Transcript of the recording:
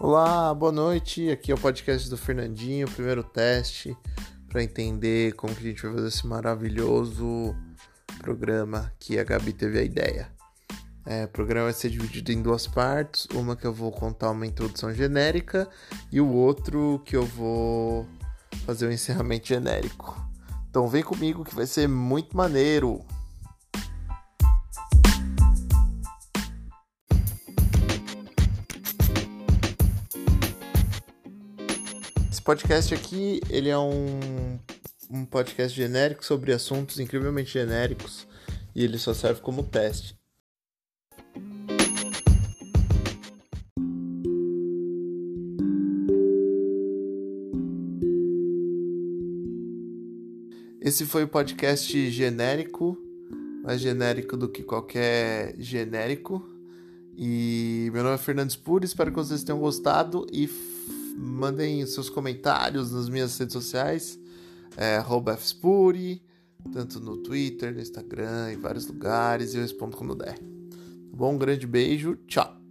Olá, boa noite. Aqui é o podcast do Fernandinho, primeiro teste para entender como que a gente vai fazer esse maravilhoso programa que a Gabi teve a ideia. É, o programa vai ser dividido em duas partes, uma que eu vou contar uma introdução genérica e o outro que eu vou fazer um encerramento genérico. Então vem comigo que vai ser muito maneiro. Podcast aqui, ele é um, um podcast genérico sobre assuntos incrivelmente genéricos e ele só serve como teste. Esse foi o podcast genérico, mais genérico do que qualquer genérico. E meu nome é Fernandes Puri, espero que vocês tenham gostado e mandem seus comentários nas minhas redes sociais, é, @fspuri, tanto no Twitter, no Instagram, em vários lugares, e eu respondo quando der. Tá bom, um grande beijo, tchau!